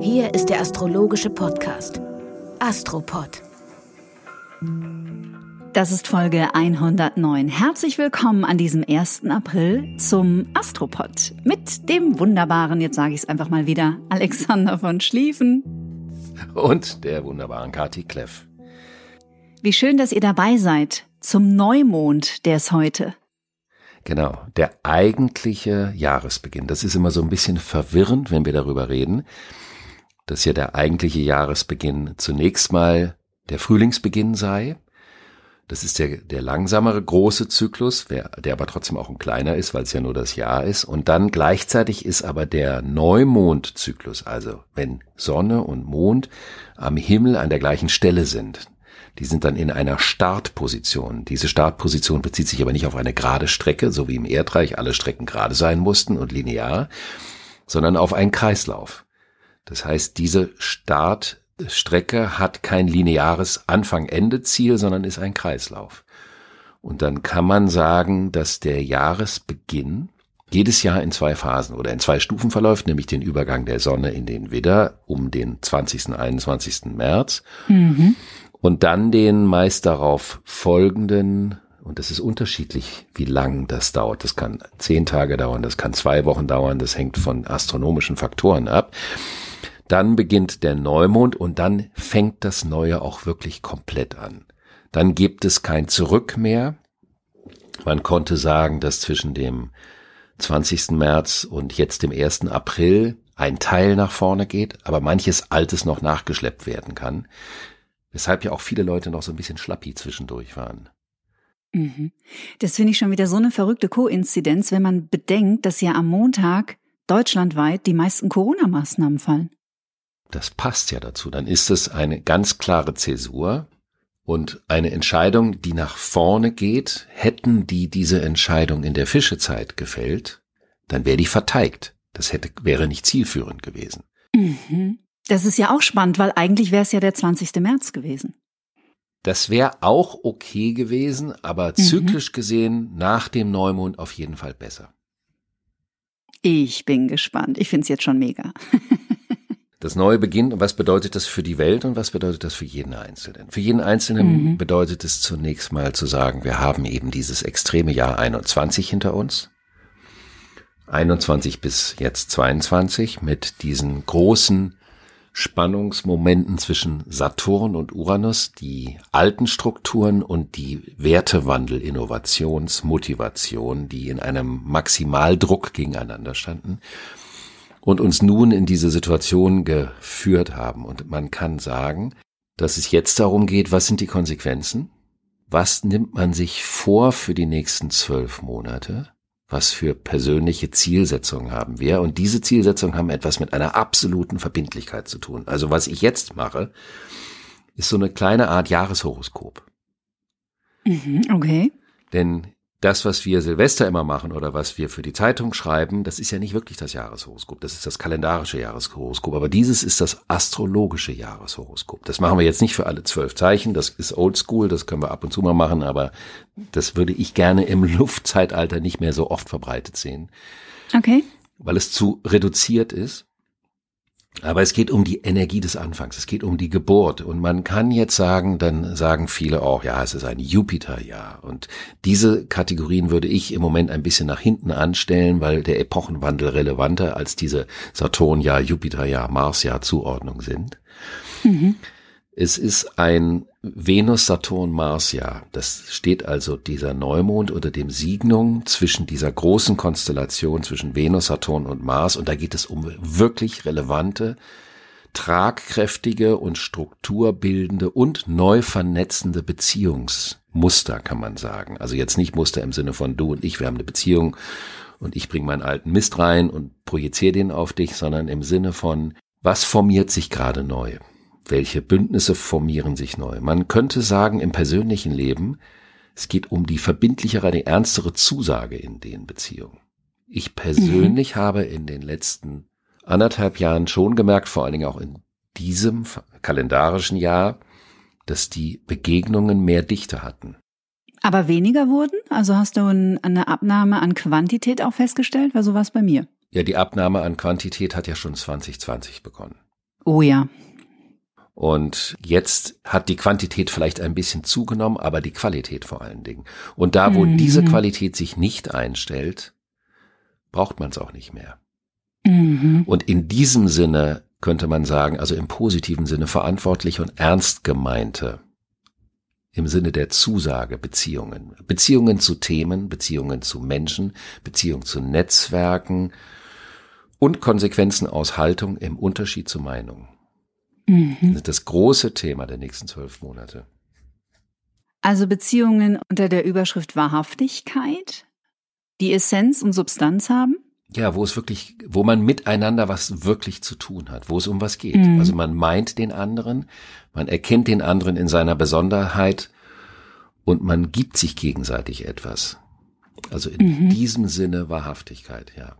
Hier ist der astrologische Podcast Astropod. Das ist Folge 109. Herzlich willkommen an diesem 1. April zum Astropod mit dem wunderbaren, jetzt sage ich es einfach mal wieder, Alexander von Schlieffen. Und der wunderbaren Kati Kleff. Wie schön, dass ihr dabei seid zum Neumond, der ist heute. Genau, der eigentliche Jahresbeginn. Das ist immer so ein bisschen verwirrend, wenn wir darüber reden, dass ja der eigentliche Jahresbeginn zunächst mal der Frühlingsbeginn sei. Das ist der, der langsamere große Zyklus, der, der aber trotzdem auch ein kleiner ist, weil es ja nur das Jahr ist. Und dann gleichzeitig ist aber der Neumondzyklus, also wenn Sonne und Mond am Himmel an der gleichen Stelle sind. Die sind dann in einer Startposition. Diese Startposition bezieht sich aber nicht auf eine gerade Strecke, so wie im Erdreich alle Strecken gerade sein mussten und linear, sondern auf einen Kreislauf. Das heißt, diese Startstrecke hat kein lineares Anfang-Ende-Ziel, sondern ist ein Kreislauf. Und dann kann man sagen, dass der Jahresbeginn jedes Jahr in zwei Phasen oder in zwei Stufen verläuft, nämlich den Übergang der Sonne in den Widder um den 20. 21. März Mhm. Und dann den meist darauf folgenden, und das ist unterschiedlich, wie lang das dauert. Das kann zehn Tage dauern, das kann zwei Wochen dauern, das hängt von astronomischen Faktoren ab. Dann beginnt der Neumond und dann fängt das Neue auch wirklich komplett an. Dann gibt es kein Zurück mehr. Man konnte sagen, dass zwischen dem 20. März und jetzt dem 1. April ein Teil nach vorne geht, aber manches Altes noch nachgeschleppt werden kann. Weshalb ja auch viele Leute noch so ein bisschen schlappi zwischendurch waren. Mhm. Das finde ich schon wieder so eine verrückte Koinzidenz, wenn man bedenkt, dass ja am Montag deutschlandweit die meisten Corona-Maßnahmen fallen. Das passt ja dazu. Dann ist es eine ganz klare Zäsur und eine Entscheidung, die nach vorne geht. Hätten die diese Entscheidung in der Fischezeit gefällt, dann wäre die verteigt. Das hätte, wäre nicht zielführend gewesen. Mhm. Das ist ja auch spannend, weil eigentlich wäre es ja der 20. März gewesen. Das wäre auch okay gewesen, aber zyklisch gesehen nach dem Neumond auf jeden Fall besser. Ich bin gespannt. Ich finde es jetzt schon mega. Das neue beginnt und was bedeutet das für die Welt und was bedeutet das für jeden Einzelnen? Für jeden Einzelnen bedeutet es zunächst mal zu sagen, wir haben eben dieses extreme Jahr 21 hinter uns. 21 bis jetzt 22 mit diesen großen Spannungsmomenten zwischen Saturn und Uranus, die alten Strukturen und die Wertewandel, Innovations, Motivation, die in einem Maximaldruck gegeneinander standen und uns nun in diese Situation geführt haben. Und man kann sagen, dass es jetzt darum geht, was sind die Konsequenzen? Was nimmt man sich vor für die nächsten zwölf Monate? Was für persönliche Zielsetzungen haben wir? Und diese Zielsetzungen haben etwas mit einer absoluten Verbindlichkeit zu tun. Also was ich jetzt mache, ist so eine kleine Art Jahreshoroskop. Mhm, okay. Denn das, was wir Silvester immer machen oder was wir für die Zeitung schreiben, das ist ja nicht wirklich das Jahreshoroskop. Das ist das kalendarische Jahreshoroskop. Aber dieses ist das astrologische Jahreshoroskop. Das machen wir jetzt nicht für alle zwölf Zeichen. Das ist oldschool. Das können wir ab und zu mal machen. Aber das würde ich gerne im Luftzeitalter nicht mehr so oft verbreitet sehen, Okay. weil es zu reduziert ist. Aber es geht um die Energie des Anfangs, es geht um die Geburt. Und man kann jetzt sagen, dann sagen viele auch, ja, es ist ein Jupiterjahr. Und diese Kategorien würde ich im Moment ein bisschen nach hinten anstellen, weil der Epochenwandel relevanter als diese Saturnjahr, Jupiterjahr, Marsjahr Zuordnung sind. Es ist ein Venus-Saturn-Mars-Jahr. Das steht also dieser Neumond unter dem Signum zwischen dieser großen Konstellation zwischen Venus, Saturn und Mars. Und da geht es um wirklich relevante, tragkräftige und strukturbildende und neu vernetzende Beziehungsmuster, kann man sagen. Also jetzt nicht Muster im Sinne von du und ich, wir haben eine Beziehung und ich bringe meinen alten Mist rein und projiziere den auf dich, sondern im Sinne von, was formiert sich gerade neu? Welche Bündnisse formieren sich neu? Man könnte sagen, im persönlichen Leben, es geht um die verbindlichere, die ernstere Zusage in den Beziehungen. Ich persönlich mhm. habe in den letzten anderthalb Jahren schon gemerkt, vor allen Dingen auch in diesem kalendarischen Jahr, dass die Begegnungen mehr Dichte hatten. Aber weniger wurden? Also hast du eine Abnahme an Quantität auch festgestellt? Weil so war es bei mir. Ja, die Abnahme an Quantität hat ja schon 2020 begonnen. Oh ja. Und jetzt hat die Quantität vielleicht ein bisschen zugenommen, aber die Qualität vor allen Dingen. Und da, wo mhm. diese Qualität sich nicht einstellt, braucht man es auch nicht mehr. Mhm. Und in diesem Sinne könnte man sagen, also im positiven Sinne verantwortlich und ernst gemeinte im Sinne der Zusage Beziehungen. Beziehungen zu Themen, Beziehungen zu Menschen, Beziehungen zu Netzwerken und Konsequenzen aus Haltung im Unterschied zu Meinung. Mhm. Das große Thema der nächsten zwölf Monate. Also Beziehungen unter der Überschrift Wahrhaftigkeit, die Essenz und Substanz haben? Ja, wo es wirklich, wo man miteinander was wirklich zu tun hat, wo es um was geht. Mhm. Also man meint den anderen, man erkennt den anderen in seiner Besonderheit und man gibt sich gegenseitig etwas. Also in mhm. diesem Sinne Wahrhaftigkeit, ja.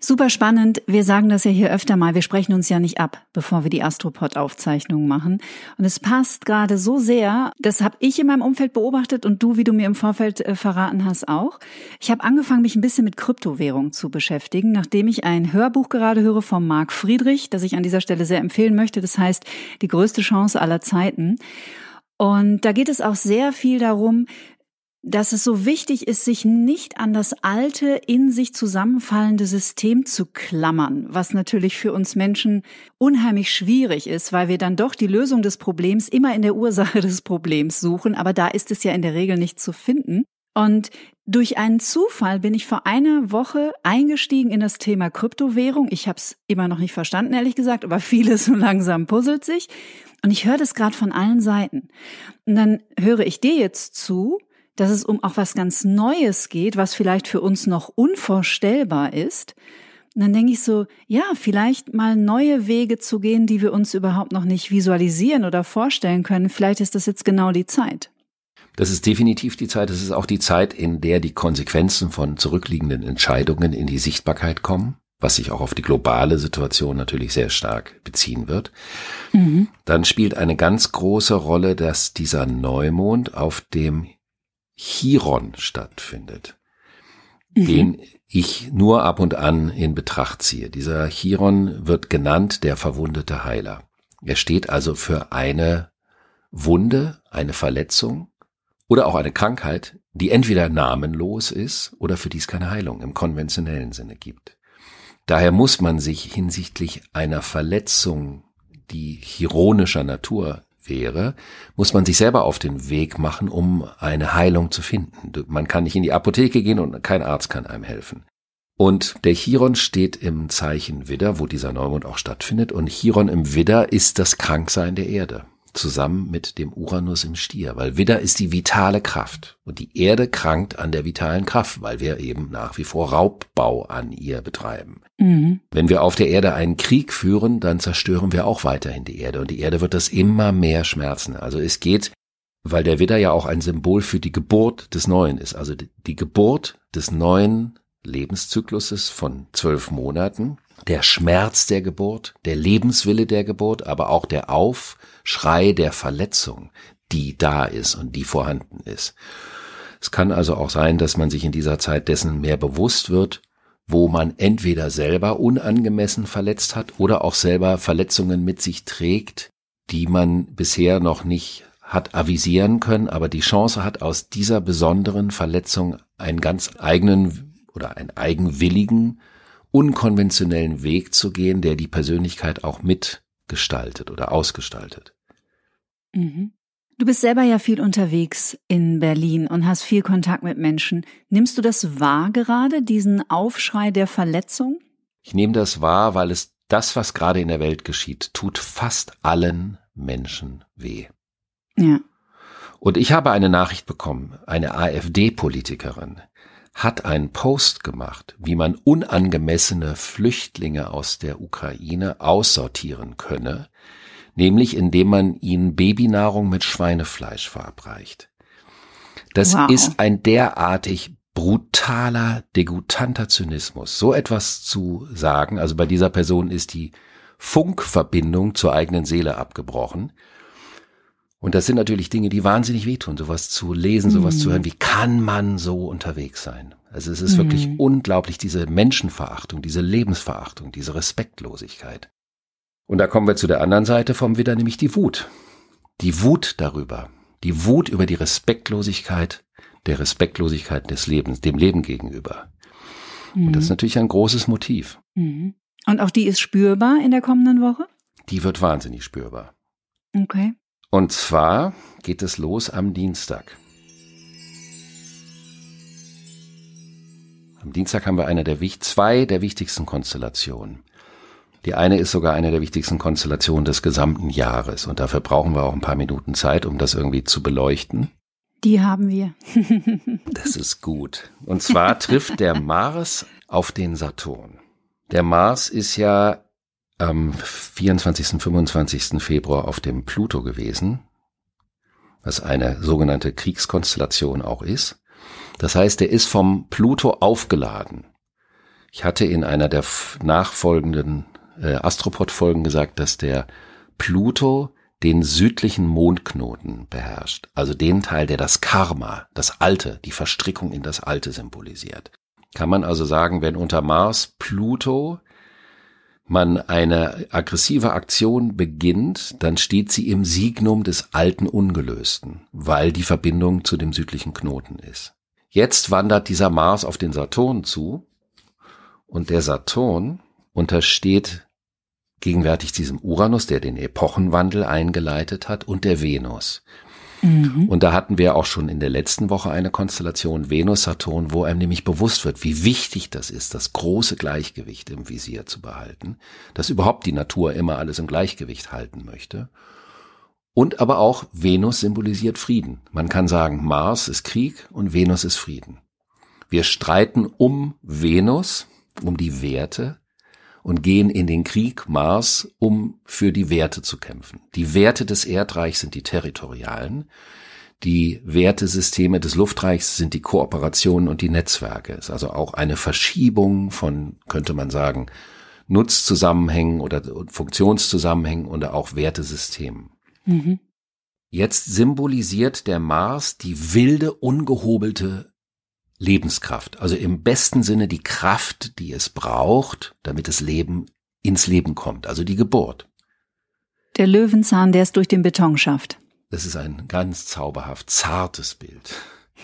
Super spannend. Wir sagen das ja hier öfter mal. Wir sprechen uns ja nicht ab, bevor wir die Astropod-Aufzeichnungen machen. Und es passt gerade so sehr. Das habe ich in meinem Umfeld beobachtet und du, wie du mir im Vorfeld äh, verraten hast, auch. Ich habe angefangen, mich ein bisschen mit Kryptowährung zu beschäftigen, nachdem ich ein Hörbuch gerade höre von Marc Friedrich, das ich an dieser Stelle sehr empfehlen möchte. Das heißt, die größte Chance aller Zeiten. Und da geht es auch sehr viel darum, dass es so wichtig ist, sich nicht an das alte, in sich zusammenfallende System zu klammern, was natürlich für uns Menschen unheimlich schwierig ist, weil wir dann doch die Lösung des Problems immer in der Ursache des Problems suchen, aber da ist es ja in der Regel nicht zu finden. Und durch einen Zufall bin ich vor einer Woche eingestiegen in das Thema Kryptowährung. Ich habe es immer noch nicht verstanden, ehrlich gesagt, aber vieles so langsam puzzelt sich. Und ich höre das gerade von allen Seiten. Und dann höre ich dir jetzt zu dass es um auch was ganz Neues geht, was vielleicht für uns noch unvorstellbar ist. Und dann denke ich so, ja, vielleicht mal neue Wege zu gehen, die wir uns überhaupt noch nicht visualisieren oder vorstellen können. Vielleicht ist das jetzt genau die Zeit. Das ist definitiv die Zeit. Das ist auch die Zeit, in der die Konsequenzen von zurückliegenden Entscheidungen in die Sichtbarkeit kommen, was sich auch auf die globale Situation natürlich sehr stark beziehen wird. Mhm. Dann spielt eine ganz große Rolle, dass dieser Neumond auf dem Chiron stattfindet, mhm. den ich nur ab und an in Betracht ziehe. Dieser Chiron wird genannt der verwundete Heiler. Er steht also für eine Wunde, eine Verletzung oder auch eine Krankheit, die entweder namenlos ist oder für die es keine Heilung im konventionellen Sinne gibt. Daher muss man sich hinsichtlich einer Verletzung, die chironischer Natur wäre, muss man sich selber auf den Weg machen, um eine Heilung zu finden. Man kann nicht in die Apotheke gehen und kein Arzt kann einem helfen. Und der Chiron steht im Zeichen Widder, wo dieser Neumond auch stattfindet. Und Chiron im Widder ist das Kranksein der Erde zusammen mit dem Uranus im Stier, weil Widder ist die vitale Kraft und die Erde krankt an der vitalen Kraft, weil wir eben nach wie vor Raubbau an ihr betreiben. Mhm. Wenn wir auf der Erde einen Krieg führen, dann zerstören wir auch weiterhin die Erde und die Erde wird das immer mehr schmerzen. Also es geht, weil der Widder ja auch ein Symbol für die Geburt des Neuen ist, also die Geburt des neuen Lebenszykluses von zwölf Monaten, der Schmerz der Geburt, der Lebenswille der Geburt, aber auch der Aufschrei der Verletzung, die da ist und die vorhanden ist. Es kann also auch sein, dass man sich in dieser Zeit dessen mehr bewusst wird, wo man entweder selber unangemessen verletzt hat oder auch selber Verletzungen mit sich trägt, die man bisher noch nicht hat avisieren können, aber die Chance hat, aus dieser besonderen Verletzung einen ganz eigenen oder einen eigenwilligen unkonventionellen Weg zu gehen, der die Persönlichkeit auch mitgestaltet oder ausgestaltet. Mhm. Du bist selber ja viel unterwegs in Berlin und hast viel Kontakt mit Menschen. Nimmst du das wahr gerade, diesen Aufschrei der Verletzung? Ich nehme das wahr, weil es das, was gerade in der Welt geschieht, tut fast allen Menschen weh. Ja. Und ich habe eine Nachricht bekommen, eine AfD-Politikerin hat einen Post gemacht, wie man unangemessene Flüchtlinge aus der Ukraine aussortieren könne, nämlich indem man ihnen Babynahrung mit Schweinefleisch verabreicht. Das Wow. ist ein derartig brutaler, degutanter Zynismus. So etwas zu sagen, also bei dieser Person ist die Funkverbindung zur eigenen Seele abgebrochen. Und das sind natürlich Dinge, die wahnsinnig wehtun, sowas zu lesen, sowas zu hören. Wie kann man so unterwegs sein? Also es ist wirklich unglaublich, diese Menschenverachtung, diese Lebensverachtung, diese Respektlosigkeit. Und da kommen wir zu der anderen Seite vom Widder, nämlich die Wut. Die Wut darüber. Die Wut über die Respektlosigkeit, der Respektlosigkeit des Lebens, dem Leben gegenüber. Und das ist natürlich ein großes Motiv. Mhm. Und auch die ist spürbar in der kommenden Woche? Die wird wahnsinnig spürbar. Okay. Und zwar geht es los am Dienstag. Am Dienstag haben wir eine der zwei der wichtigsten Konstellationen. Die eine ist sogar eine der wichtigsten Konstellationen des gesamten Jahres. Und dafür brauchen wir auch ein paar Minuten Zeit, um das irgendwie zu beleuchten. Die haben wir. Das ist gut. Und zwar trifft der Mars auf den Saturn. Der Mars ist ja am 24. 25. Februar auf dem Pluto gewesen, was eine sogenannte Kriegskonstellation auch ist. Das heißt, er ist vom Pluto aufgeladen. Ich hatte in einer der nachfolgenden äh, Astropod-Folgen gesagt, dass der Pluto den südlichen Mondknoten beherrscht, also den Teil, der das Karma, das Alte, die Verstrickung in das Alte symbolisiert. Kann man also sagen, wenn unter Mars Pluto man eine aggressive Aktion beginnt, dann steht sie im Signum des alten Ungelösten, weil die Verbindung zu dem südlichen Knoten ist. Jetzt wandert dieser Mars auf den Saturn zu und der Saturn untersteht gegenwärtig diesem Uranus, der den Epochenwandel eingeleitet hat, und der Venus. Und da hatten wir auch schon in der letzten Woche eine Konstellation Venus-Saturn, wo einem nämlich bewusst wird, wie wichtig das ist, das große Gleichgewicht im Visier zu behalten, dass überhaupt die Natur immer alles im Gleichgewicht halten möchte. Und aber auch Venus symbolisiert Frieden. Man kann sagen, Mars ist Krieg und Venus ist Frieden. Wir streiten um Venus, um die Werte und gehen in den Krieg Mars, um für die Werte zu kämpfen. Die Werte des Erdreichs sind die territorialen. Die Wertesysteme des Luftreichs sind die Kooperationen und die Netzwerke. Es ist also auch eine Verschiebung von, könnte man sagen, Nutzzusammenhängen oder Funktionszusammenhängen oder auch Wertesystemen. Jetzt symbolisiert der Mars die wilde, ungehobelte Lebenskraft. Also im besten Sinne die Kraft, die es braucht, damit das Leben ins Leben kommt. Also die Geburt. Der Löwenzahn, der es durch den Beton schafft. Das ist ein ganz zauberhaft zartes Bild.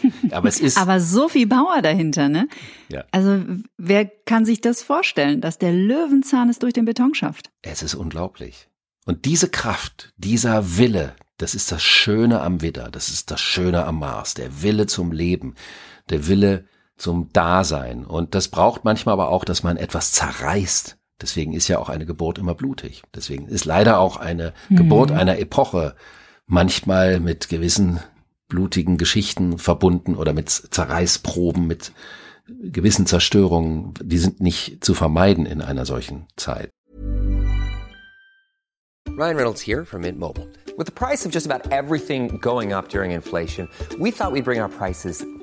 Aber es ist, Aber so viel Power dahinter, ne? Ja. Also wer kann sich das vorstellen, dass der Löwenzahn es durch den Beton schafft? es ist unglaublich. Und diese Kraft, dieser Wille, das ist das Schöne am Widder, das ist das Schöne am Mars, der Wille zum Leben, der Wille zum Dasein. Und das braucht manchmal aber auch, dass man etwas zerreißt. Deswegen ist ja auch eine Geburt immer blutig. Deswegen ist leider auch eine Geburt einer Epoche manchmal mit gewissen blutigen Geschichten verbunden oder mit Zerreißproben, mit gewissen Zerstörungen. Die sind nicht zu vermeiden in einer solchen Zeit. Ryan Reynolds here from Mint Mobile. With the price of just about everything going up during inflation, we thought we'd bring our prices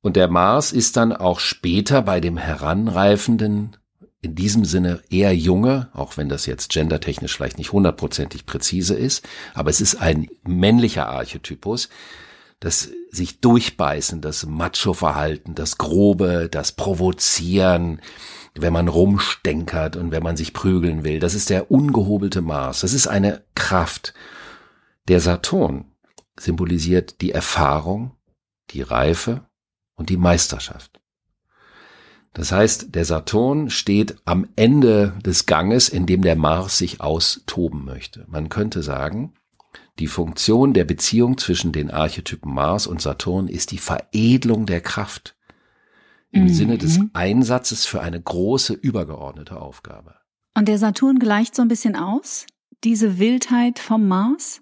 Und der Mars ist dann auch später bei dem heranreifenden, in diesem Sinne eher junge, auch wenn das jetzt gendertechnisch vielleicht nicht hundertprozentig präzise ist, aber es ist ein männlicher Archetypus, das sich durchbeißen, das Macho-Verhalten, das Grobe, das Provozieren, wenn man rumstenkert und wenn man sich prügeln will. Das ist der ungehobelte Mars. Das ist eine Kraft. Der Saturn symbolisiert die Erfahrung, die Reife und die Meisterschaft. Das heißt, der Saturn steht am Ende des Ganges, in dem der Mars sich austoben möchte. Man könnte sagen, die Funktion der Beziehung zwischen den Archetypen Mars und Saturn ist die Veredelung der Kraft im mhm. Sinne des Einsatzes für eine große übergeordnete Aufgabe. Und der Saturn gleicht so ein bisschen aus, diese Wildheit vom Mars?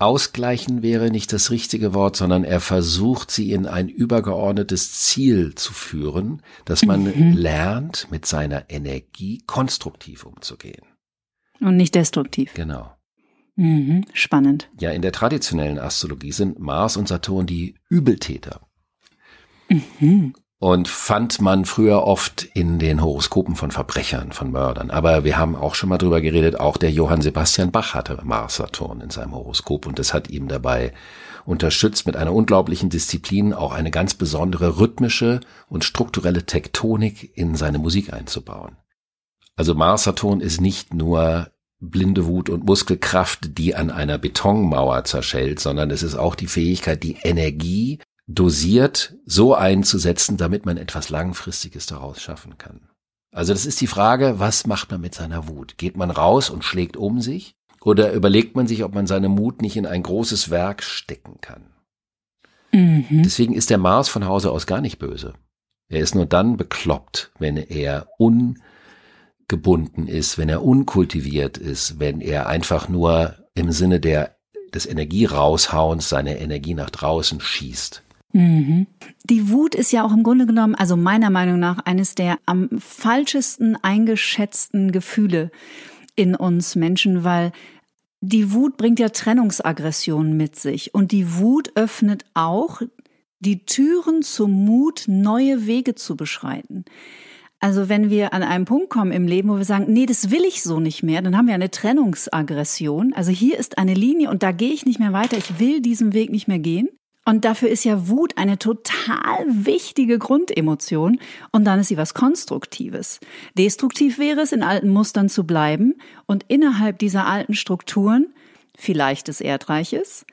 Ausgleichen wäre nicht das richtige Wort, sondern er versucht sie in ein übergeordnetes Ziel zu führen, dass man mhm. lernt, mit seiner Energie konstruktiv umzugehen. Und nicht destruktiv. Genau. Mhm. Spannend. Ja, in der traditionellen Astrologie sind Mars und Saturn die Übeltäter. Mhm und fand man früher oft in den Horoskopen von Verbrechern, von Mördern. Aber wir haben auch schon mal drüber geredet, auch der Johann Sebastian Bach hatte Mars Saturn in seinem Horoskop und das hat ihm dabei unterstützt, mit einer unglaublichen Disziplin auch eine ganz besondere rhythmische und strukturelle Tektonik in seine Musik einzubauen. Also Mars Saturn ist nicht nur blinde Wut und Muskelkraft, die an einer Betonmauer zerschellt, sondern es ist auch die Fähigkeit, die Energie dosiert so einzusetzen, damit man etwas Langfristiges daraus schaffen kann. Also das ist die Frage, was macht man mit seiner Wut? Geht man raus und schlägt um sich? Oder überlegt man sich, ob man seine Mut nicht in ein großes Werk stecken kann? Mhm. Deswegen ist der Mars von Hause aus gar nicht böse. Er ist nur dann bekloppt, wenn er ungebunden ist, wenn er unkultiviert ist, wenn er einfach nur im Sinne der, des Energieraushauens seine Energie nach draußen schießt. Mhm. Die Wut ist ja auch im Grunde genommen, also meiner Meinung nach, eines der am falschesten eingeschätzten Gefühle in uns Menschen, weil die Wut bringt ja Trennungsaggression mit sich und die Wut öffnet auch die Türen zum Mut, neue Wege zu beschreiten. Also wenn wir an einen Punkt kommen im Leben, wo wir sagen, nee, das will ich so nicht mehr, dann haben wir eine Trennungsaggression. Also hier ist eine Linie und da gehe ich nicht mehr weiter, ich will diesen Weg nicht mehr gehen. Und dafür ist ja Wut eine total wichtige Grundemotion. Und dann ist sie was Konstruktives. Destruktiv wäre es, in alten Mustern zu bleiben und innerhalb dieser alten Strukturen, vielleicht des Erdreiches,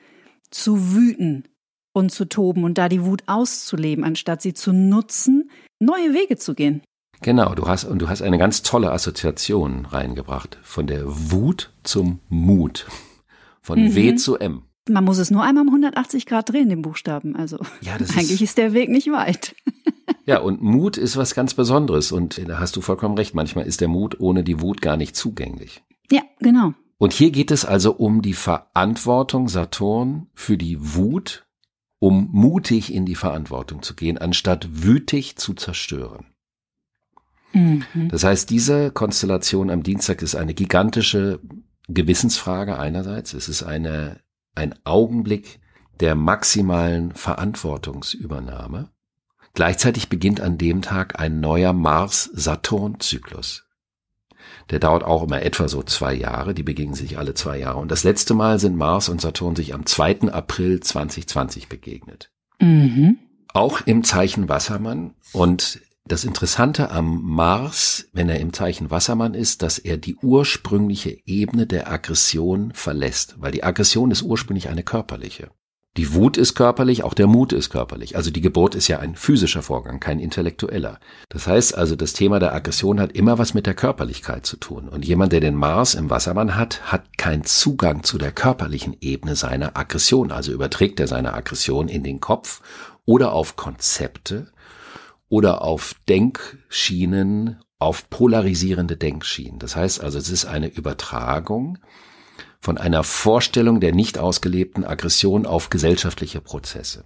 zu wüten und zu toben und da die Wut auszuleben, anstatt sie zu nutzen, neue Wege zu gehen. Genau, du hast, und du hast eine ganz tolle Assoziation reingebracht. Von der Wut zum Mut. Von mhm. W zu M. Man muss es nur einmal um 180 Grad drehen, den Buchstaben. Also ja, eigentlich ist, ist der Weg nicht weit. Ja, und Mut ist was ganz Besonderes. Und da hast du vollkommen recht. Manchmal ist der Mut ohne die Wut gar nicht zugänglich. Ja, genau. Und hier geht es also um die Verantwortung Saturn für die Wut, um mutig in die Verantwortung zu gehen, anstatt wütig zu zerstören. Mhm. Das heißt, diese Konstellation am Dienstag ist eine gigantische Gewissensfrage einerseits. Es ist eine ein Augenblick der maximalen Verantwortungsübernahme. Gleichzeitig beginnt an dem Tag ein neuer Mars-Saturn-Zyklus. Der dauert auch immer etwa so zwei Jahre, die begegnen sich alle zwei Jahre. Und das letzte Mal sind Mars und Saturn sich am 2. April 2020 begegnet. Mhm. Auch im Zeichen Wassermann. Und das Interessante am Mars, wenn er im Zeichen Wassermann ist, dass er die ursprüngliche Ebene der Aggression verlässt, weil die Aggression ist ursprünglich eine körperliche. Die Wut ist körperlich, auch der Mut ist körperlich. Also die Geburt ist ja ein physischer Vorgang, kein intellektueller. Das heißt also, das Thema der Aggression hat immer was mit der Körperlichkeit zu tun. Und jemand, der den Mars im Wassermann hat, hat keinen Zugang zu der körperlichen Ebene seiner Aggression. Also überträgt er seine Aggression in den Kopf oder auf Konzepte, oder auf Denkschienen, auf polarisierende Denkschienen. Das heißt also, es ist eine Übertragung von einer Vorstellung der nicht ausgelebten Aggression auf gesellschaftliche Prozesse.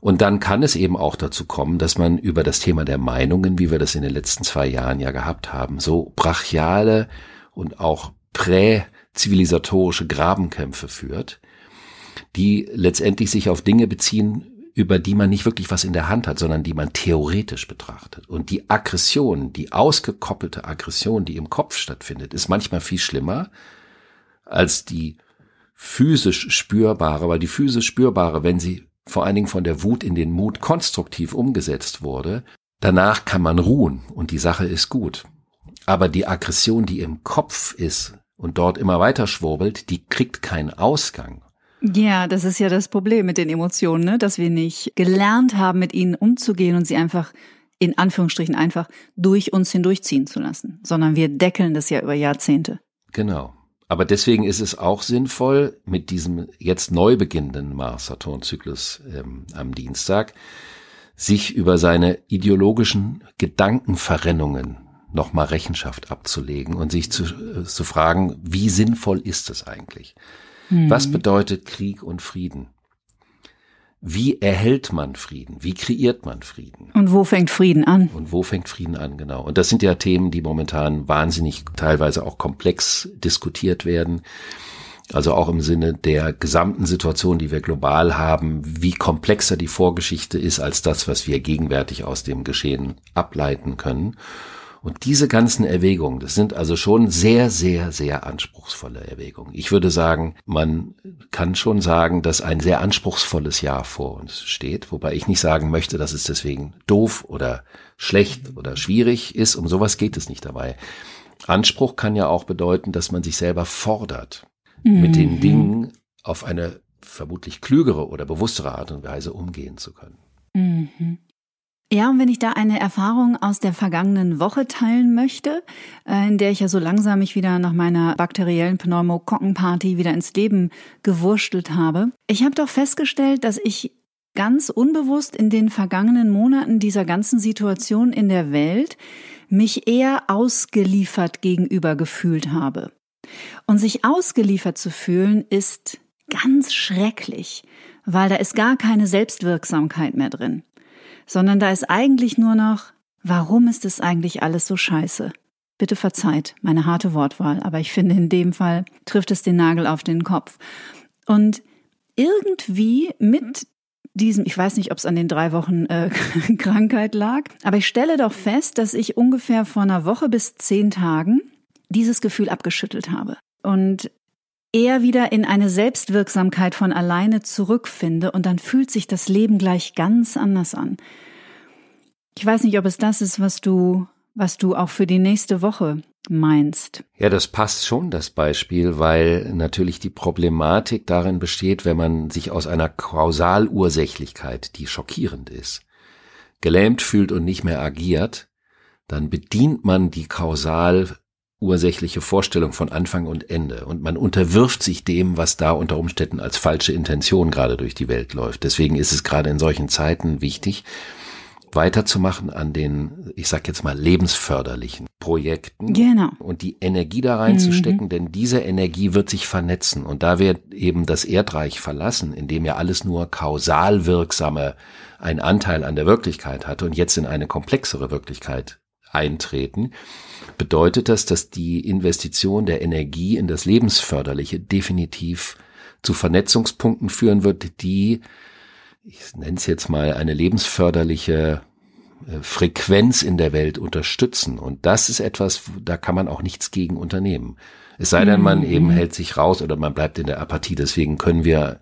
Und dann kann es eben auch dazu kommen, dass man über das Thema der Meinungen, wie wir das in den letzten zwei Jahren ja gehabt haben, so brachiale und auch präzivilisatorische Grabenkämpfe führt, die letztendlich sich auf Dinge beziehen, über die man nicht wirklich was in der Hand hat, sondern die man theoretisch betrachtet. Und die Aggression, die ausgekoppelte Aggression, die im Kopf stattfindet, ist manchmal viel schlimmer als die physisch spürbare, weil die physisch spürbare, wenn sie vor allen Dingen von der Wut in den Mut konstruktiv umgesetzt wurde, danach kann man ruhen und die Sache ist gut. Aber die Aggression, die im Kopf ist und dort immer weiter schwurbelt, die kriegt keinen Ausgang. Ja, das ist ja das Problem mit den Emotionen, ne? dass wir nicht gelernt haben, mit ihnen umzugehen und sie einfach in Anführungsstrichen einfach durch uns hindurchziehen zu lassen, sondern wir deckeln das ja über Jahrzehnte. Genau. Aber deswegen ist es auch sinnvoll, mit diesem jetzt neu beginnenden Mars-Saturn-Zyklus ähm, am Dienstag, sich über seine ideologischen Gedankenverrennungen nochmal Rechenschaft abzulegen und sich zu, äh, zu fragen, wie sinnvoll ist es eigentlich? Hm. Was bedeutet Krieg und Frieden? Wie erhält man Frieden? Wie kreiert man Frieden? Und wo fängt Frieden an? Und wo fängt Frieden an, genau. Und das sind ja Themen, die momentan wahnsinnig teilweise auch komplex diskutiert werden. Also auch im Sinne der gesamten Situation, die wir global haben, wie komplexer die Vorgeschichte ist als das, was wir gegenwärtig aus dem Geschehen ableiten können. Und diese ganzen Erwägungen, das sind also schon sehr, sehr, sehr anspruchsvolle Erwägungen. Ich würde sagen, man kann schon sagen, dass ein sehr anspruchsvolles Jahr vor uns steht, wobei ich nicht sagen möchte, dass es deswegen doof oder schlecht oder schwierig ist. Um sowas geht es nicht dabei. Anspruch kann ja auch bedeuten, dass man sich selber fordert, mhm. mit den mhm. Dingen auf eine vermutlich klügere oder bewusstere Art und Weise umgehen zu können. Mhm. Ja, und wenn ich da eine Erfahrung aus der vergangenen Woche teilen möchte, äh, in der ich ja so langsam mich wieder nach meiner bakteriellen Pneumokokkenparty wieder ins Leben gewurstelt habe. Ich habe doch festgestellt, dass ich ganz unbewusst in den vergangenen Monaten dieser ganzen Situation in der Welt mich eher ausgeliefert gegenüber gefühlt habe. Und sich ausgeliefert zu fühlen ist ganz schrecklich, weil da ist gar keine Selbstwirksamkeit mehr drin sondern da ist eigentlich nur noch, warum ist es eigentlich alles so scheiße? Bitte verzeiht meine harte Wortwahl, aber ich finde, in dem Fall trifft es den Nagel auf den Kopf. Und irgendwie mit diesem, ich weiß nicht, ob es an den drei Wochen äh, Krankheit lag, aber ich stelle doch fest, dass ich ungefähr vor einer Woche bis zehn Tagen dieses Gefühl abgeschüttelt habe. Und eher wieder in eine Selbstwirksamkeit von alleine zurückfinde und dann fühlt sich das Leben gleich ganz anders an. Ich weiß nicht, ob es das ist, was du, was du auch für die nächste Woche meinst. Ja, das passt schon, das Beispiel, weil natürlich die Problematik darin besteht, wenn man sich aus einer Kausalursächlichkeit, die schockierend ist, gelähmt fühlt und nicht mehr agiert, dann bedient man die kausal ursächliche Vorstellung von Anfang und Ende und man unterwirft sich dem, was da unter Umständen als falsche Intention gerade durch die Welt läuft. Deswegen ist es gerade in solchen Zeiten wichtig, weiterzumachen an den, ich sag jetzt mal, lebensförderlichen Projekten genau. und die Energie da reinzustecken, mhm. denn diese Energie wird sich vernetzen und da wird eben das Erdreich verlassen, in dem ja alles nur kausal wirksame ein Anteil an der Wirklichkeit hatte und jetzt in eine komplexere Wirklichkeit eintreten, bedeutet das, dass die Investition der Energie in das Lebensförderliche definitiv zu Vernetzungspunkten führen wird, die, ich nenne es jetzt mal, eine lebensförderliche äh, Frequenz in der Welt unterstützen. Und das ist etwas, da kann man auch nichts gegen unternehmen. Es sei denn, man mhm. eben hält sich raus oder man bleibt in der Apathie. Deswegen können wir,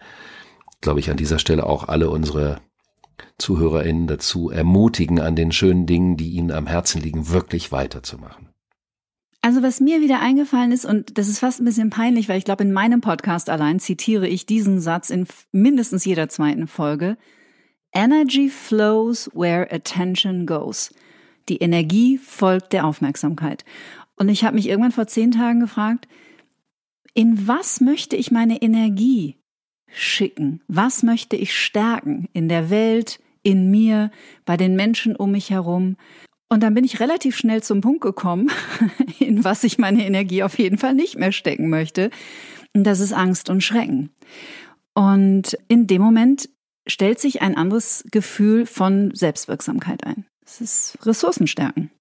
glaube ich, an dieser Stelle auch alle unsere ZuhörerInnen dazu ermutigen, an den schönen Dingen, die ihnen am Herzen liegen, wirklich weiterzumachen. Also was mir wieder eingefallen ist, und das ist fast ein bisschen peinlich, weil ich glaube, in meinem Podcast allein zitiere ich diesen Satz in mindestens jeder zweiten Folge. Energy flows where attention goes. Die Energie folgt der Aufmerksamkeit. Und ich habe mich irgendwann vor zehn Tagen gefragt, in was möchte ich meine Energie schicken? Was möchte ich stärken in der Welt, in mir, bei den Menschen um mich herum? Und dann bin ich relativ schnell zum Punkt gekommen, in was ich meine Energie auf jeden Fall nicht mehr stecken möchte. Und das ist Angst und Schrecken. Und in dem Moment stellt sich ein anderes Gefühl von Selbstwirksamkeit ein. Es ist Ressourcenstärken.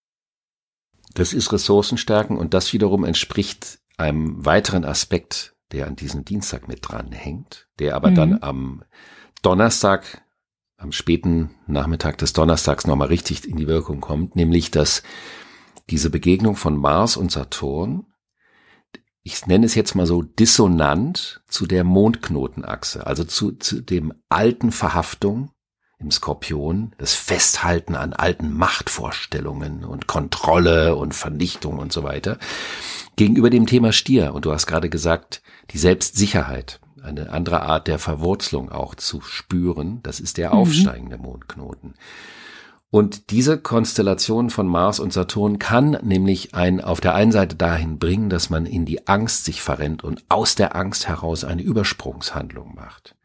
Das ist Ressourcenstärken und das wiederum entspricht einem weiteren Aspekt, der an diesem Dienstag mit dran hängt, der aber mhm. dann am Donnerstag am späten Nachmittag des Donnerstags nochmal richtig in die Wirkung kommt, nämlich dass diese Begegnung von Mars und Saturn, ich nenne es jetzt mal so dissonant zu der Mondknotenachse, also zu, zu dem alten Verhaftung im Skorpion, das Festhalten an alten Machtvorstellungen und Kontrolle und Vernichtung und so weiter, gegenüber dem Thema Stier. Und du hast gerade gesagt, die Selbstsicherheit eine andere Art der Verwurzelung auch zu spüren. Das ist der mhm. aufsteigende Mondknoten. Und diese Konstellation von Mars und Saturn kann nämlich ein auf der einen Seite dahin bringen, dass man in die Angst sich verrennt und aus der Angst heraus eine Übersprungshandlung macht,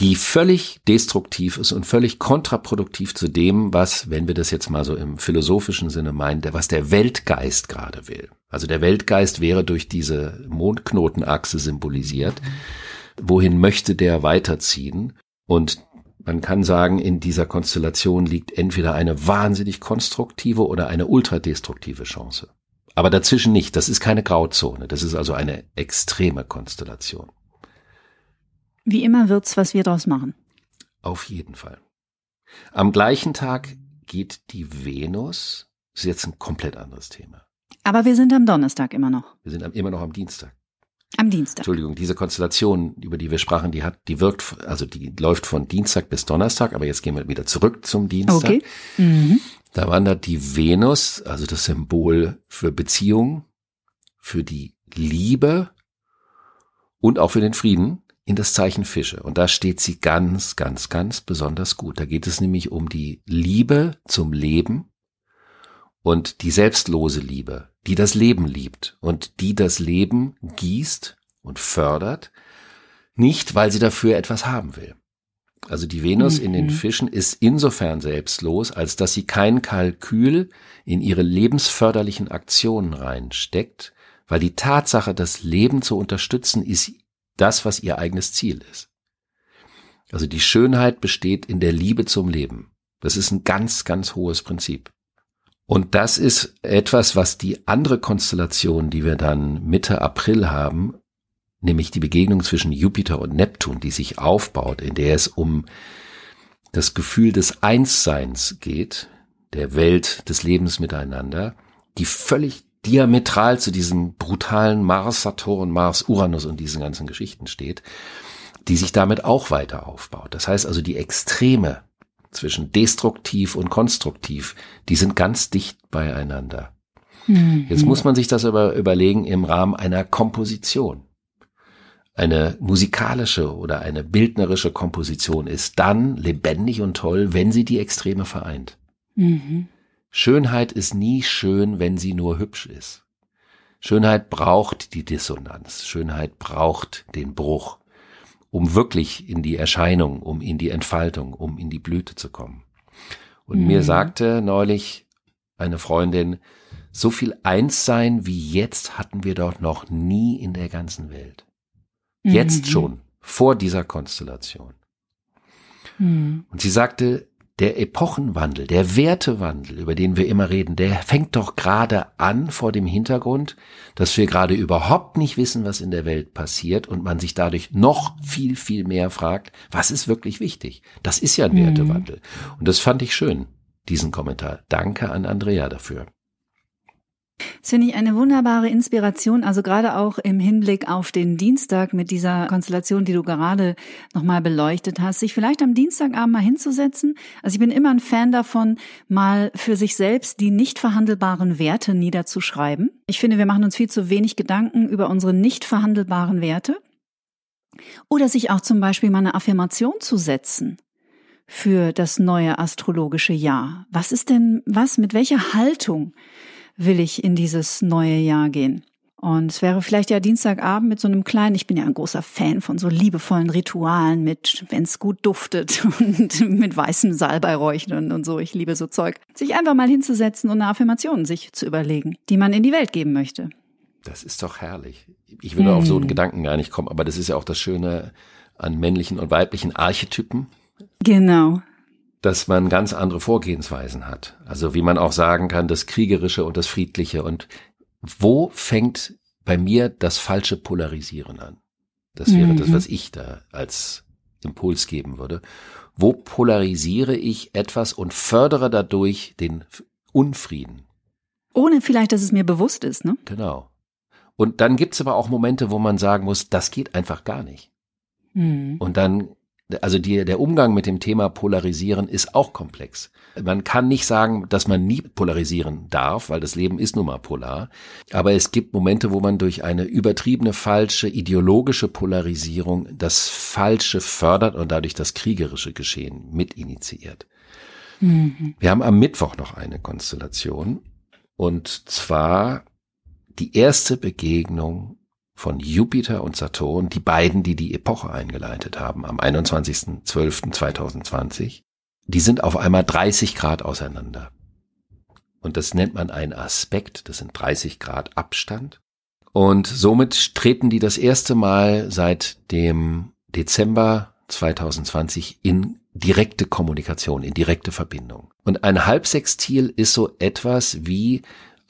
die völlig destruktiv ist und völlig kontraproduktiv zu dem, was, wenn wir das jetzt mal so im philosophischen Sinne meinen, was der Weltgeist gerade will. Also der Weltgeist wäre durch diese Mondknotenachse symbolisiert. Wohin möchte der weiterziehen? Und man kann sagen, in dieser Konstellation liegt entweder eine wahnsinnig konstruktive oder eine ultradestruktive Chance. Aber dazwischen nicht. Das ist keine Grauzone. Das ist also eine extreme Konstellation. Wie immer wird's, was wir daraus machen. Auf jeden Fall. Am gleichen Tag geht die Venus. Das ist jetzt ein komplett anderes Thema. Aber wir sind am Donnerstag immer noch. Wir sind immer noch am Dienstag. Am Dienstag. Entschuldigung, diese Konstellation, über die wir sprachen, die hat, die wirkt, also die läuft von Dienstag bis Donnerstag, aber jetzt gehen wir wieder zurück zum Dienstag. Okay. Mhm. Da wandert die Venus, also das Symbol für Beziehung, für die Liebe und auch für den Frieden, in das Zeichen Fische. Und da steht sie ganz, ganz, ganz besonders gut. Da geht es nämlich um die Liebe zum Leben und die selbstlose Liebe, die das Leben liebt und die das Leben gießt und fördert, nicht weil sie dafür etwas haben will. Also die Venus mhm. in den mhm. Fischen ist insofern selbstlos, als dass sie kein Kalkül in ihre lebensförderlichen Aktionen reinsteckt, weil die Tatsache, das Leben zu unterstützen, ist das, was ihr eigenes Ziel ist. Also die Schönheit besteht in der Liebe zum Leben. Das ist ein ganz, ganz hohes Prinzip. Und das ist etwas, was die andere Konstellation, die wir dann Mitte April haben, nämlich die Begegnung zwischen Jupiter und Neptun, die sich aufbaut, in der es um das Gefühl des Einsseins geht, der Welt, des Lebens miteinander, die völlig diametral zu diesem brutalen Mars, Saturn, Mars, Uranus und diesen ganzen Geschichten steht, die sich damit auch weiter aufbaut. Das heißt also, die Extreme zwischen destruktiv und konstruktiv, die sind ganz dicht beieinander. Mhm. Jetzt muss man sich das aber überlegen im Rahmen einer Komposition. Eine musikalische oder eine bildnerische Komposition ist dann lebendig und toll, wenn sie die Extreme vereint. Mhm. Schönheit ist nie schön, wenn sie nur hübsch ist. Schönheit braucht die Dissonanz. Schönheit braucht den Bruch um wirklich in die Erscheinung, um in die Entfaltung, um in die Blüte zu kommen. Und mhm. mir sagte neulich eine Freundin, so viel Einssein wie jetzt hatten wir dort noch nie in der ganzen Welt. Jetzt mhm. schon, vor dieser Konstellation. Mhm. Und sie sagte, der Epochenwandel, der Wertewandel, über den wir immer reden, der fängt doch gerade an vor dem Hintergrund, dass wir gerade überhaupt nicht wissen, was in der Welt passiert und man sich dadurch noch viel, viel mehr fragt, was ist wirklich wichtig? Das ist ja ein mhm. Wertewandel. Und das fand ich schön, diesen Kommentar. Danke an Andrea dafür. Das finde ich eine wunderbare Inspiration, also gerade auch im Hinblick auf den Dienstag mit dieser Konstellation, die du gerade nochmal beleuchtet hast, sich vielleicht am Dienstagabend mal hinzusetzen. Also ich bin immer ein Fan davon, mal für sich selbst die nicht verhandelbaren Werte niederzuschreiben. Ich finde, wir machen uns viel zu wenig Gedanken über unsere nicht verhandelbaren Werte. Oder sich auch zum Beispiel mal eine Affirmation zu setzen für das neue astrologische Jahr. Was ist denn, was, mit welcher Haltung will ich in dieses neue Jahr gehen. Und es wäre vielleicht ja Dienstagabend mit so einem kleinen, ich bin ja ein großer Fan von so liebevollen Ritualen mit, wenn es gut duftet und mit weißem Salbeiräuchern und so, ich liebe so Zeug, sich einfach mal hinzusetzen und eine Affirmation sich zu überlegen, die man in die Welt geben möchte. Das ist doch herrlich. Ich würde hm. auf so einen Gedanken gar nicht kommen, aber das ist ja auch das Schöne an männlichen und weiblichen Archetypen. Genau dass man ganz andere Vorgehensweisen hat. Also wie man auch sagen kann, das Kriegerische und das Friedliche. Und wo fängt bei mir das falsche Polarisieren an? Das wäre mhm. das, was ich da als Impuls geben würde. Wo polarisiere ich etwas und fördere dadurch den Unfrieden? Ohne vielleicht, dass es mir bewusst ist, ne? Genau. Und dann gibt's aber auch Momente, wo man sagen muss, das geht einfach gar nicht. Mhm. Und dann also die, der Umgang mit dem Thema Polarisieren ist auch komplex. Man kann nicht sagen, dass man nie polarisieren darf, weil das Leben ist nun mal polar. Aber es gibt Momente, wo man durch eine übertriebene falsche ideologische Polarisierung das Falsche fördert und dadurch das kriegerische Geschehen mitinitiiert. Mhm. Wir haben am Mittwoch noch eine Konstellation und zwar die erste Begegnung von Jupiter und Saturn, die beiden, die die Epoche eingeleitet haben, am 21.12.2020, die sind auf einmal 30 Grad auseinander. Und das nennt man einen Aspekt, das sind 30 Grad Abstand. Und somit treten die das erste Mal seit dem Dezember 2020 in direkte Kommunikation, in direkte Verbindung. Und ein Halbsextil ist so etwas wie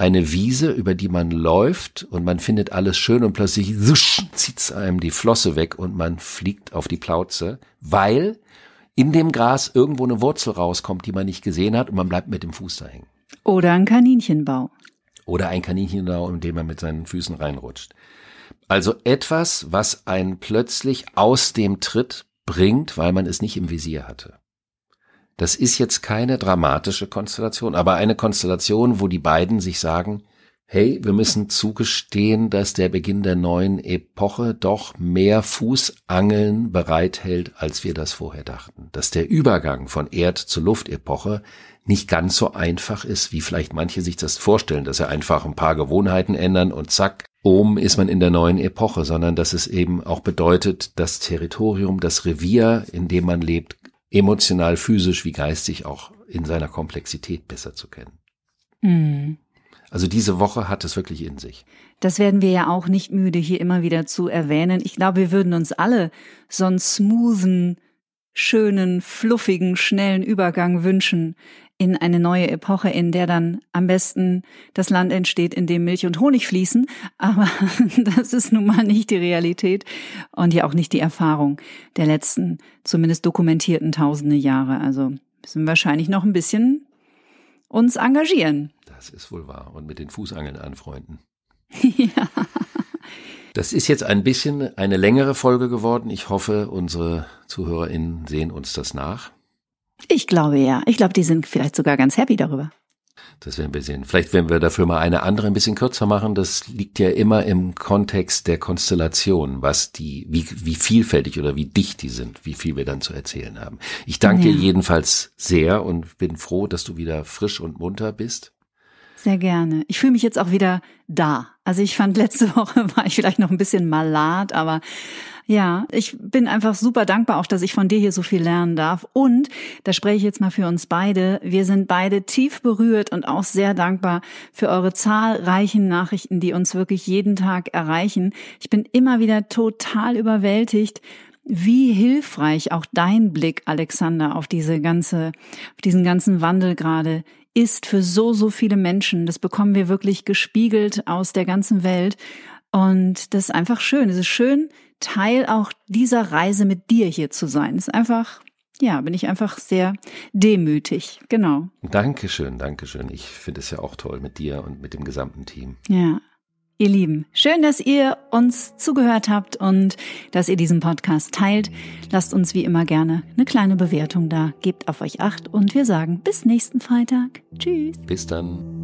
eine Wiese, über die man läuft und man findet alles schön und plötzlich zieht einem die Flosse weg und man fliegt auf die Plauze, weil in dem Gras irgendwo eine Wurzel rauskommt, die man nicht gesehen hat und man bleibt mit dem Fuß da hängen. Oder ein Kaninchenbau. Oder ein Kaninchenbau, in dem man mit seinen Füßen reinrutscht. Also etwas, was einen plötzlich aus dem Tritt bringt, weil man es nicht im Visier hatte. Das ist jetzt keine dramatische Konstellation, aber eine Konstellation, wo die beiden sich sagen, hey, wir müssen zugestehen, dass der Beginn der neuen Epoche doch mehr Fußangeln bereithält, als wir das vorher dachten. Dass der Übergang von Erd- zu Luftepoche nicht ganz so einfach ist, wie vielleicht manche sich das vorstellen, dass er einfach ein paar Gewohnheiten ändern und zack, oben ist man in der neuen Epoche, sondern dass es eben auch bedeutet, das Territorium, das Revier, in dem man lebt, emotional, physisch wie geistig auch in seiner Komplexität besser zu kennen. Mhm. Also diese Woche hat es wirklich in sich. Das werden wir ja auch nicht müde, hier immer wieder zu erwähnen. Ich glaube, wir würden uns alle so einen smoothen, schönen, fluffigen, schnellen Übergang wünschen in eine neue Epoche, in der dann am besten das Land entsteht, in dem Milch und Honig fließen. Aber das ist nun mal nicht die Realität und ja auch nicht die Erfahrung der letzten, zumindest dokumentierten tausende Jahre. Also müssen wir wahrscheinlich noch ein bisschen uns engagieren. Das ist wohl wahr. Und mit den Fußangeln anfreunden. ja. Das ist jetzt ein bisschen eine längere Folge geworden. Ich hoffe, unsere ZuhörerInnen sehen uns das nach. Ich glaube ja. Ich glaube, die sind vielleicht sogar ganz happy darüber. Das werden wir sehen. Vielleicht werden wir dafür mal eine andere ein bisschen kürzer machen. Das liegt ja immer im Kontext der Konstellation, was die, wie, wie vielfältig oder wie dicht die sind, wie viel wir dann zu erzählen haben. Ich danke ja. dir jedenfalls sehr und bin froh, dass du wieder frisch und munter bist. Sehr gerne. Ich fühle mich jetzt auch wieder da. Also ich fand letzte Woche war ich vielleicht noch ein bisschen malat, aber ja, ich bin einfach super dankbar auch, dass ich von dir hier so viel lernen darf. Und da spreche ich jetzt mal für uns beide. Wir sind beide tief berührt und auch sehr dankbar für eure zahlreichen Nachrichten, die uns wirklich jeden Tag erreichen. Ich bin immer wieder total überwältigt, wie hilfreich auch dein Blick, Alexander, auf diese ganze, auf diesen ganzen Wandel gerade ist für so, so viele Menschen. Das bekommen wir wirklich gespiegelt aus der ganzen Welt. Und das ist einfach schön. Es ist schön, Teil auch dieser Reise mit dir hier zu sein. ist einfach, ja, bin ich einfach sehr demütig. Genau. Dankeschön, Dankeschön. Ich finde es ja auch toll mit dir und mit dem gesamten Team. Ja. Ihr Lieben, schön, dass ihr uns zugehört habt und dass ihr diesen Podcast teilt. Lasst uns wie immer gerne eine kleine Bewertung da. Gebt auf euch acht und wir sagen bis nächsten Freitag. Tschüss. Bis dann.